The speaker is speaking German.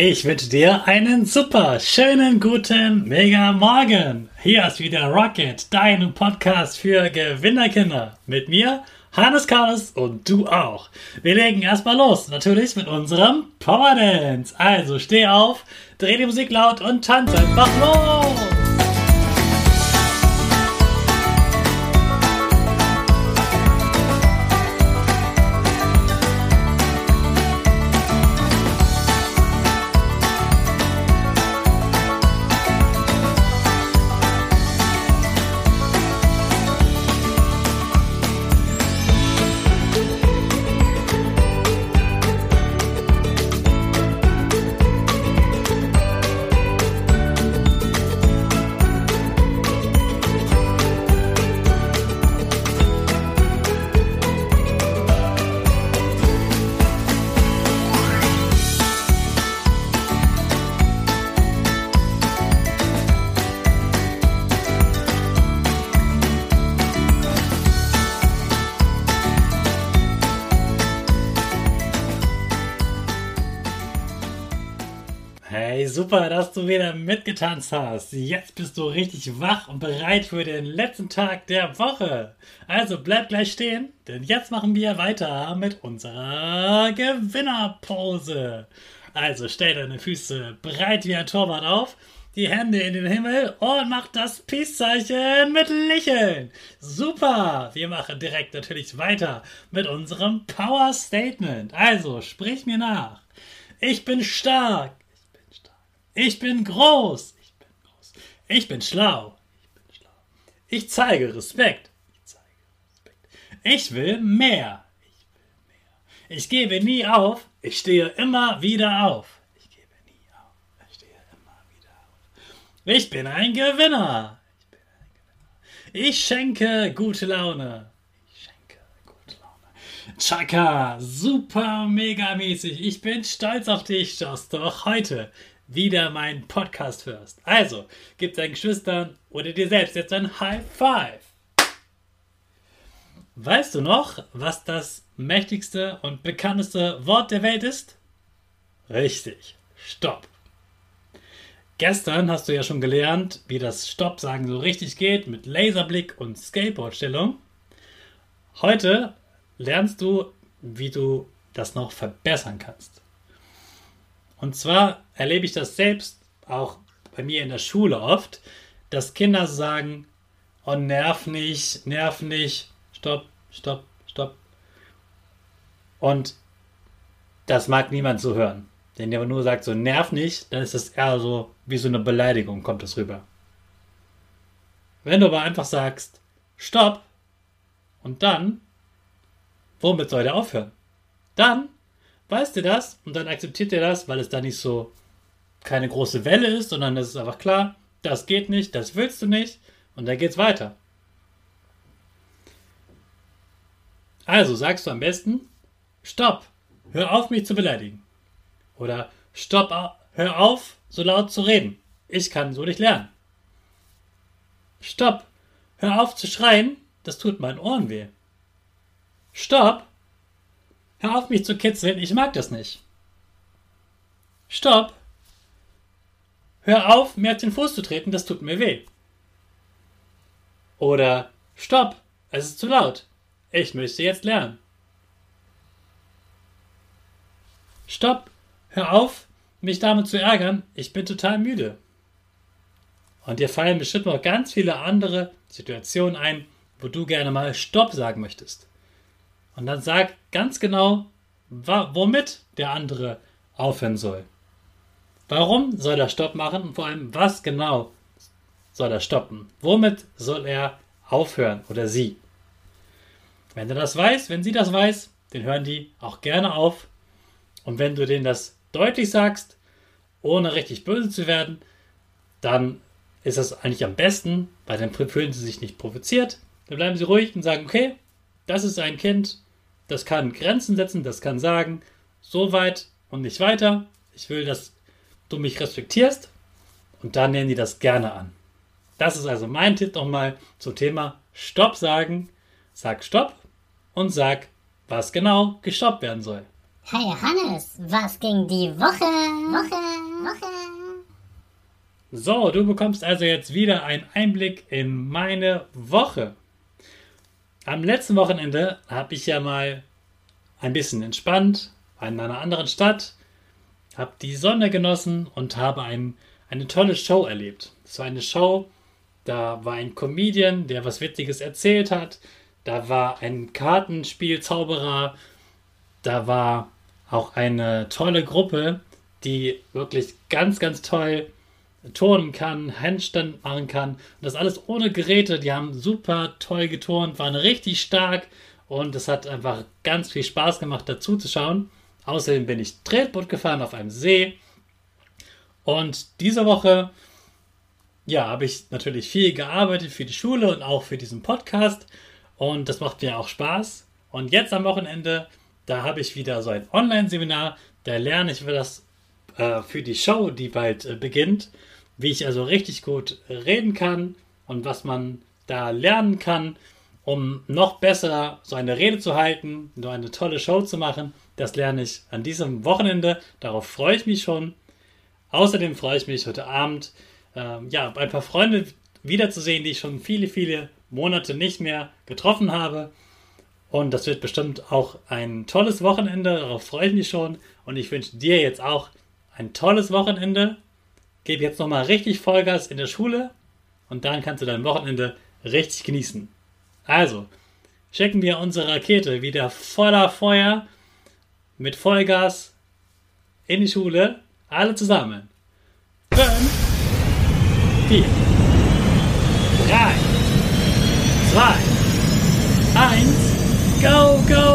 Ich wünsche dir einen super, schönen, guten, mega Morgen. Hier ist wieder Rocket, dein Podcast für Gewinnerkinder. Mit mir, Hannes Carlos und du auch. Wir legen erstmal los, natürlich mit unserem Power Dance. Also steh auf, dreh die Musik laut und tanz einfach los. Hey, super, dass du wieder mitgetanzt hast. Jetzt bist du richtig wach und bereit für den letzten Tag der Woche. Also bleib gleich stehen, denn jetzt machen wir weiter mit unserer Gewinnerpose. Also stell deine Füße breit wie ein Torwart auf, die Hände in den Himmel und mach das Peace-Zeichen mit Lächeln. Super! Wir machen direkt natürlich weiter mit unserem Power Statement. Also sprich mir nach. Ich bin stark. Ich bin groß. Ich bin groß. Ich bin schlau. Ich bin schlau. Ich zeige Respekt. Ich zeige Respekt. Ich will mehr. Ich will mehr. Ich gebe nie auf. Ich stehe immer wieder auf. Ich gebe nie auf. Ich stehe immer wieder auf. Ich bin ein Gewinner. Ich bin ein Gewinner. Ich schenke gute Laune. Ich. Chaka, super mega mäßig. Ich bin stolz auf dich, dass du auch heute wieder meinen Podcast hörst. Also, gib deinen Geschwistern oder dir selbst jetzt ein High Five. Weißt du noch, was das mächtigste und bekannteste Wort der Welt ist? Richtig, Stopp. Gestern hast du ja schon gelernt, wie das Stopp sagen so richtig geht mit Laserblick und Skateboardstellung. Heute lernst du, wie du das noch verbessern kannst. Und zwar erlebe ich das selbst auch bei mir in der Schule oft, dass Kinder sagen, oh nerv nicht, nerv nicht, stopp, stopp, stopp. Und das mag niemand so hören. Wenn der nur sagt, so nerv nicht, dann ist das eher so wie so eine Beleidigung, kommt das rüber. Wenn du aber einfach sagst, stopp, und dann, womit soll der aufhören? Dann weißt du das und dann akzeptiert er das, weil es da nicht so keine große Welle ist, sondern es ist einfach klar, das geht nicht, das willst du nicht und dann geht's weiter. Also sagst du am besten, stopp, hör auf mich zu beleidigen. Oder stopp, hör auf, so laut zu reden. Ich kann so nicht lernen. Stopp, hör auf zu schreien, das tut meinen Ohren weh. Stopp, Hör auf, mich zu kitzeln, ich mag das nicht. Stopp! Hör auf, mir auf den Fuß zu treten, das tut mir weh. Oder Stopp! Es ist zu laut. Ich möchte jetzt lernen. Stopp! Hör auf, mich damit zu ärgern, ich bin total müde. Und dir fallen bestimmt noch ganz viele andere Situationen ein, wo du gerne mal Stopp sagen möchtest. Und dann sag ganz genau, womit der andere aufhören soll. Warum soll er Stopp machen und vor allem, was genau soll er stoppen? Womit soll er aufhören oder sie? Wenn er das weiß, wenn sie das weiß, dann hören die auch gerne auf. Und wenn du denen das deutlich sagst, ohne richtig böse zu werden, dann ist das eigentlich am besten, weil dann fühlen sie sich nicht provoziert. Dann bleiben sie ruhig und sagen, okay, das ist ein Kind, das kann Grenzen setzen, das kann sagen, so weit und nicht weiter. Ich will, dass du mich respektierst. Und dann nehmen die das gerne an. Das ist also mein Tipp nochmal zum Thema Stopp sagen. Sag Stopp und sag, was genau gestoppt werden soll. Hey Hannes, was ging die Woche? Woche, Woche. So, du bekommst also jetzt wieder einen Einblick in meine Woche. Am letzten Wochenende habe ich ja mal ein bisschen entspannt, in einer anderen Stadt, habe die Sonne genossen und habe ein, eine tolle Show erlebt. Es war eine Show, da war ein Comedian, der was Witziges erzählt hat, da war ein Kartenspielzauberer, da war auch eine tolle Gruppe, die wirklich ganz, ganz toll turnen kann, Handstand machen kann. Und das alles ohne Geräte. Die haben super toll geturnt, waren richtig stark und es hat einfach ganz viel Spaß gemacht, dazu zu schauen. Außerdem bin ich Tretboot gefahren auf einem See. Und diese Woche, ja, habe ich natürlich viel gearbeitet für die Schule und auch für diesen Podcast. Und das macht mir auch Spaß. Und jetzt am Wochenende, da habe ich wieder so ein Online-Seminar. Da lerne ich für das äh, für die Show, die bald äh, beginnt, wie ich also richtig gut reden kann und was man da lernen kann, um noch besser so eine Rede zu halten, so eine tolle Show zu machen. Das lerne ich an diesem Wochenende. Darauf freue ich mich schon. Außerdem freue ich mich heute Abend, äh, ja, ein paar Freunde wiederzusehen, die ich schon viele, viele Monate nicht mehr getroffen habe. Und das wird bestimmt auch ein tolles Wochenende. Darauf freue ich mich schon. Und ich wünsche dir jetzt auch ein tolles Wochenende. Gib jetzt nochmal richtig Vollgas in der Schule und dann kannst du dein Wochenende richtig genießen. Also, checken wir unsere Rakete wieder voller Feuer mit Vollgas in die Schule. Alle zusammen. 5, 4, 3, 2, 1, go, go!